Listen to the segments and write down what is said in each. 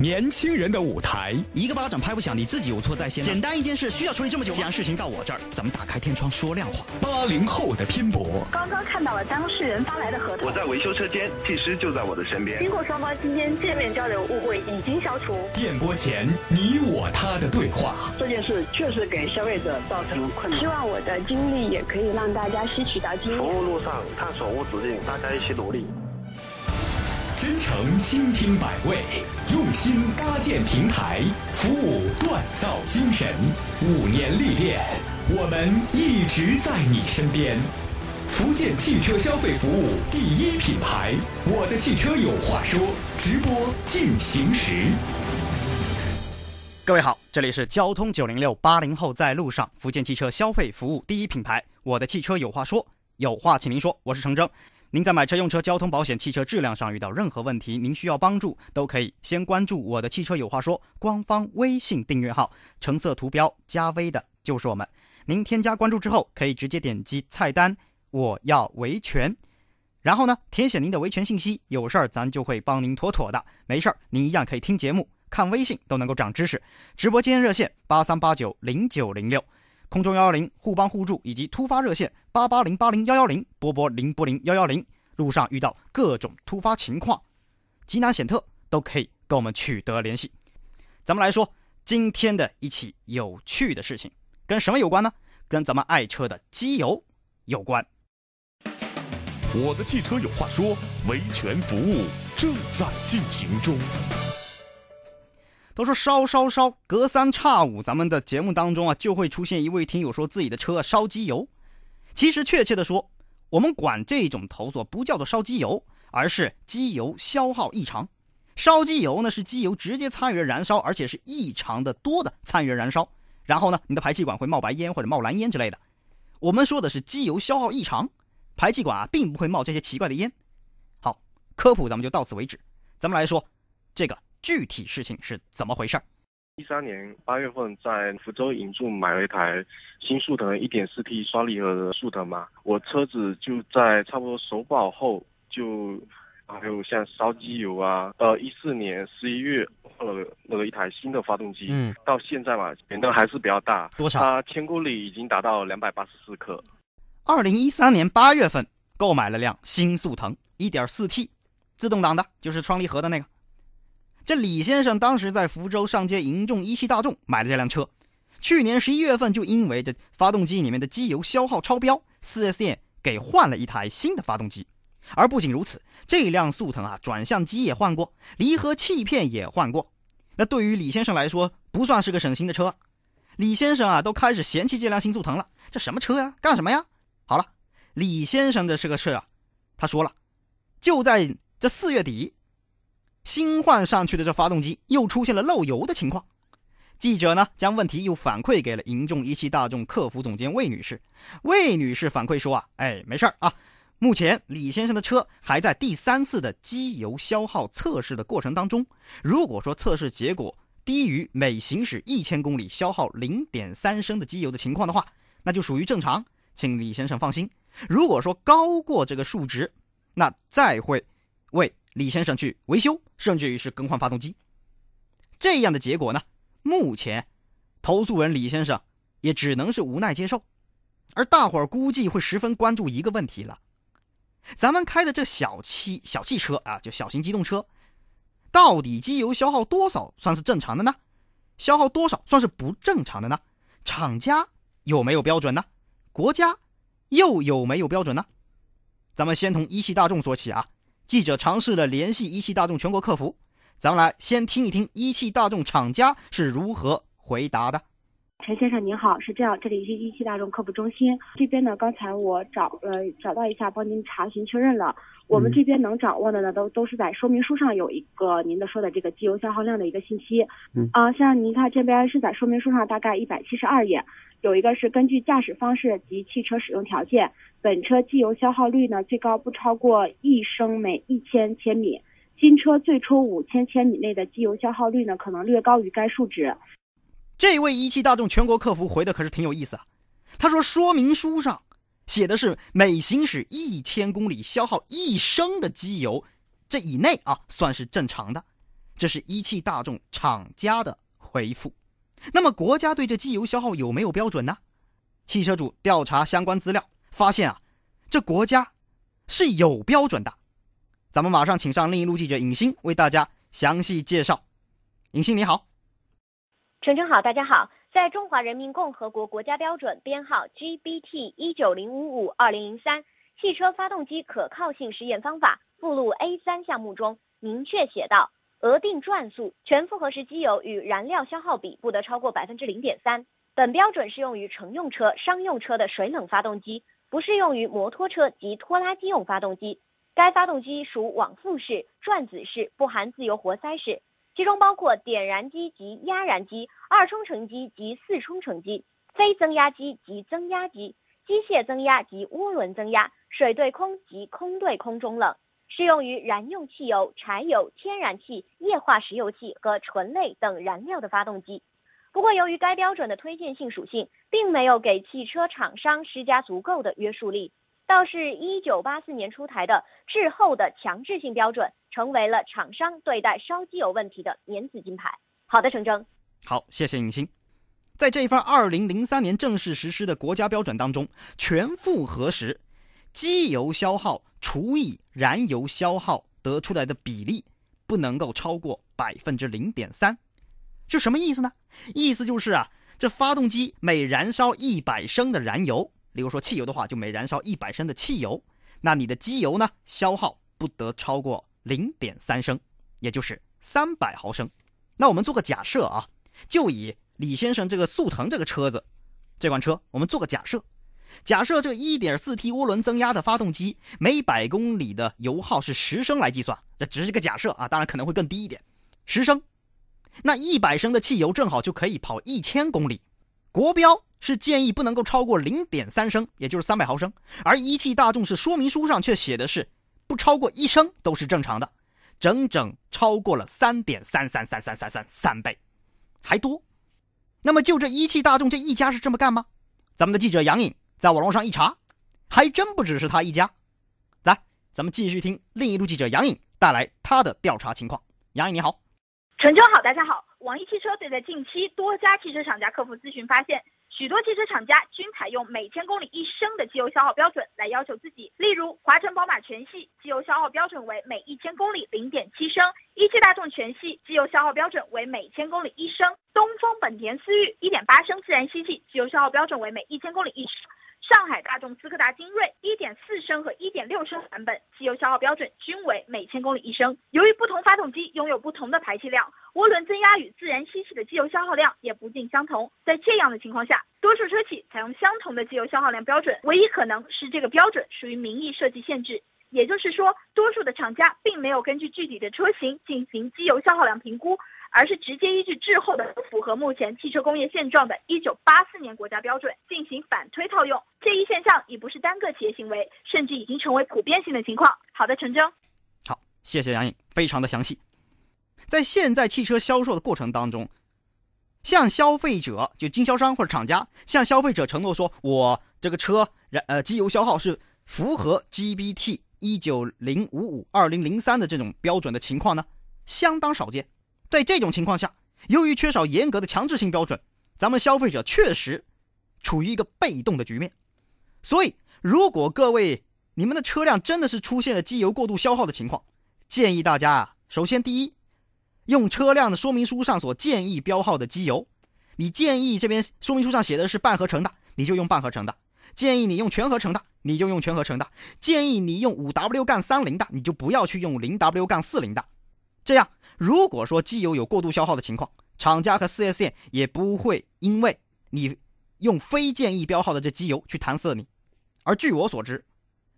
年轻人的舞台，一个巴掌拍不响，你自己有错在先。简单一件事需要处理这么久，既然事情到我这儿，咱们打开天窗说亮话。八零后的拼搏，刚刚看到了当事人发来的合同。我在维修车间，技师就在我的身边。经过双方今天见面交流，误会已经消除。电波前你我他的对话，这件事确实给消费者造成困难。希望我的经历也可以让大家吸取到经验。服务路上探索无止境，大家一起努力。真诚倾听百味，用心搭建平台，服务锻造精神。五年历练，我们一直在你身边。福建汽车消费服务第一品牌，我的汽车有话说。直播进行时，各位好，这里是交通九零六八零后在路上，福建汽车消费服务第一品牌，我的汽车有话说，有话请您说，我是程铮。您在买车、用车、交通保险、汽车质量上遇到任何问题，您需要帮助，都可以先关注我的汽车有话说官方微信订阅号，橙色图标加微的就是我们。您添加关注之后，可以直接点击菜单“我要维权”，然后呢填写您的维权信息，有事儿咱就会帮您妥妥的。没事儿，您一样可以听节目、看微信，都能够长知识。直播间热线八三八九零九零六。空中幺幺零互帮互助，以及突发热线八八零八零幺幺零波波零波零幺幺零，路上遇到各种突发情况，急难险特都可以跟我们取得联系。咱们来说今天的一起有趣的事情，跟什么有关呢？跟咱们爱车的机油有关。我的汽车有话说，维权服务正在进行中。都说烧烧烧，隔三差五，咱们的节目当中啊，就会出现一位听友说自己的车烧机油。其实确切的说，我们管这种投诉不叫做烧机油，而是机油消耗异常。烧机油呢是机油直接参与燃烧，而且是异常的多的参与燃烧。然后呢，你的排气管会冒白烟或者冒蓝烟之类的。我们说的是机油消耗异常，排气管啊并不会冒这些奇怪的烟。好，科普咱们就到此为止。咱们来说这个。具体事情是怎么回事？一三年八月份在福州引住买了一台新速腾一点四 T 双离合的速腾嘛，我车子就在差不多首保后就还有像烧机油啊，呃一四年十一月换了那个一台新的发动机，嗯，到现在嘛变动还是比较大，多少？它千公里已经达到两百八十四克。二零一三年八月份购买了辆新速腾一点四 T 自动挡的，就是双离合的那个。这李先生当时在福州上街迎众一汽大众买了这辆车，去年十一月份就因为这发动机里面的机油消耗超标，4S 店给换了一台新的发动机。而不仅如此，这辆速腾啊，转向机也换过，离合器片也换过。那对于李先生来说，不算是个省心的车。李先生啊，都开始嫌弃这辆新速腾了。这什么车呀？干什么呀？好了，李先生的这个事啊，他说了，就在这四月底。新换上去的这发动机又出现了漏油的情况，记者呢将问题又反馈给了银众一汽大众客服总监魏女士。魏女士反馈说啊，哎，没事儿啊，目前李先生的车还在第三次的机油消耗测试的过程当中。如果说测试结果低于每行驶一千公里消耗零点三升的机油的情况的话，那就属于正常，请李先生放心。如果说高过这个数值，那再会为。李先生去维修，甚至于是更换发动机，这样的结果呢？目前，投诉人李先生也只能是无奈接受。而大伙儿估计会十分关注一个问题了：咱们开的这小汽小汽车啊，就小型机动车，到底机油消耗多少算是正常的呢？消耗多少算是不正常的呢？厂家有没有标准呢？国家又有没有标准呢？咱们先从一汽大众说起啊。记者尝试了联系一汽大众全国客服，咱们来先听一听一汽大众厂家是如何回答的。陈先生您好，是这样，这里是一汽大众客服中心，这边呢，刚才我找呃找到一下，帮您查询确认了，我们这边能掌握的呢，都都是在说明书上有一个您的说的这个机油消耗量的一个信息。嗯。啊，像您看这边是在说明书上大概一百七十二页，有一个是根据驾驶方式及汽车使用条件。本车机油消耗率呢，最高不超过一升每一千千米。新车最初五千千米内的机油消耗率呢，可能略高于该数值。这位一汽大众全国客服回的可是挺有意思啊。他说，说明书上写的是每行驶一千公里消耗一升的机油，这以内啊算是正常的。这是一汽大众厂家的回复。那么国家对这机油消耗有没有标准呢？汽车主调查相关资料，发现啊，这国家是有标准的。咱们马上请上另一路记者尹鑫为大家详细介绍。尹鑫你好，陈晨好，大家好。在中华人民共和国国家标准编号 GBT 一九零五五二零零三汽车发动机可靠性实验方法附录 A 三项目中明确写道。额定转速全负荷时机油与燃料消耗比不得超过百分之零点三。本标准适用于乘用车、商用车的水冷发动机，不适用于摩托车及拖拉机用发动机。该发动机属往复式、转子式，不含自由活塞式，其中包括点燃机及压燃机、二冲程机及四冲程机、非增压机及增压机、机械增压及涡轮增压、水对空及空对空中冷。适用于燃用汽油、柴油、天然气、液化石油气和醇类等燃料的发动机。不过，由于该标准的推荐性属性，并没有给汽车厂商施加足够的约束力，倒是一九八四年出台的滞后的强制性标准，成为了厂商对待烧机油问题的免死金牌。好的，程铮。好，谢谢尹鑫。在这一份二零零三年正式实施的国家标准当中，全负荷时，机油消耗。除以燃油消耗得出来的比例不能够超过百分之零点三，是什么意思呢？意思就是啊，这发动机每燃烧一百升的燃油，例如说汽油的话，就每燃烧一百升的汽油，那你的机油呢消耗不得超过零点三升，也就是三百毫升。那我们做个假设啊，就以李先生这个速腾这个车子，这款车，我们做个假设。假设这 1.4T 涡轮增压的发动机每百公里的油耗是十升来计算，这只是个假设啊，当然可能会更低一点，十升，那一百升的汽油正好就可以跑一千公里。国标是建议不能够超过零点三升，也就是三百毫升，而一汽大众是说明书上却写的是不超过一升都是正常的，整整超过了三点三三三三三三三倍，还多。那么就这一汽大众这一家是这么干吗？咱们的记者杨颖。在网络上一查，还真不只是他一家。来，咱们继续听另一路记者杨颖带来他的调查情况。杨颖你好，陈州好，大家好。网易汽车对在近期多家汽车厂家客服咨询发现，许多汽车厂家均采用每千公里一升的机油消耗标准来要求自己。例如，华晨宝马全系机油消耗标准为每一千公里零点七升，一汽大众全系机油消耗标准为每千公里一升，东风本田思域一点八升自然吸气机油消耗标准为每一千公里一升。上海大众斯柯达精锐1.4升和1.6升版本机油消耗标准均为每千公里一升。由于不同发动机拥有不同的排气量，涡轮增压与自然吸气的机油消耗量也不尽相同。在这样的情况下，多数车企采用相同的机油消耗量标准，唯一可能是这个标准属于名义设计限制。也就是说，多数的厂家并没有根据具体的车型进行机油消耗量评估。而是直接依据滞后的、符合目前汽车工业现状的1984年国家标准进行反推套用，这一现象已不是单个企业行为，甚至已经成为普遍性的情况。好的，陈征。好，谢谢杨颖，非常的详细。在现在汽车销售的过程当中，向消费者就经销商或者厂家向消费者承诺说，我这个车燃呃机油消耗是符合 GBT 一九零五五二零零三的这种标准的情况呢，相当少见。在这种情况下，由于缺少严格的强制性标准，咱们消费者确实处于一个被动的局面。所以，如果各位你们的车辆真的是出现了机油过度消耗的情况，建议大家啊，首先第一，用车辆的说明书上所建议标号的机油。你建议这边说明书上写的是半合成的，你就用半合成的；建议你用全合成的，你就用全合成的；建议你用五 W 杠三零的，你就不要去用零 W 杠四零的。这样。如果说机油有过度消耗的情况，厂家和 4S 店也不会因为你用非建议标号的这机油去搪塞你。而据我所知，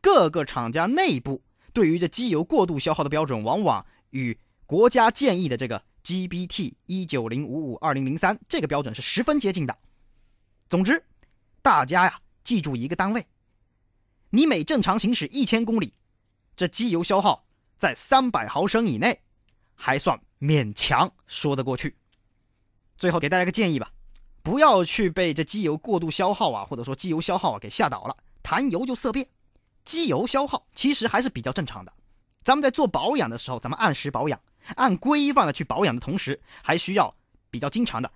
各个厂家内部对于这机油过度消耗的标准，往往与国家建议的这个 GBT 一九零五五二零零三这个标准是十分接近的。总之，大家呀记住一个单位：你每正常行驶一千公里，这机油消耗在三百毫升以内。还算勉强说得过去。最后给大家个建议吧，不要去被这机油过度消耗啊，或者说机油消耗啊给吓倒了，谈油就色变。机油消耗其实还是比较正常的。咱们在做保养的时候，咱们按时保养，按规范的去保养的同时，还需要比较经常的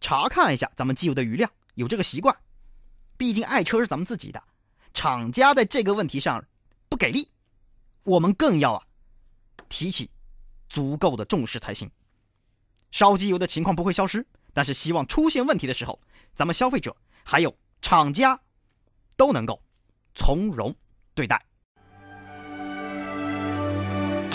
查看一下咱们机油的余量，有这个习惯。毕竟爱车是咱们自己的，厂家在这个问题上不给力，我们更要啊提起足够的重视才行。烧机油的情况不会消失，但是希望出现问题的时候，咱们消费者还有厂家都能够从容对待。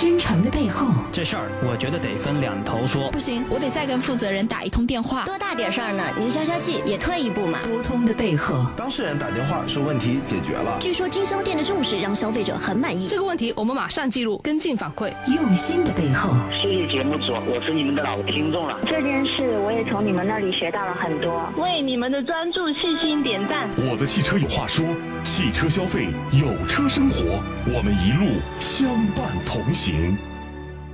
真诚的背后，这事儿我觉得得分两头说。不行，我得再跟负责人打一通电话。多大点事儿呢？您消消气，也退一步嘛。沟通的背后，当事人打电话说问题解决了。据说经销店的重视让消费者很满意。这个问题我们马上记录跟进反馈。用心的背后，谢谢节目组，我是你们的老听众了。这件事我也从你们那里学到了很多，为你们的专注细心点赞。我的汽车有话说，汽车消费有车生活，我们一路相伴同行。行。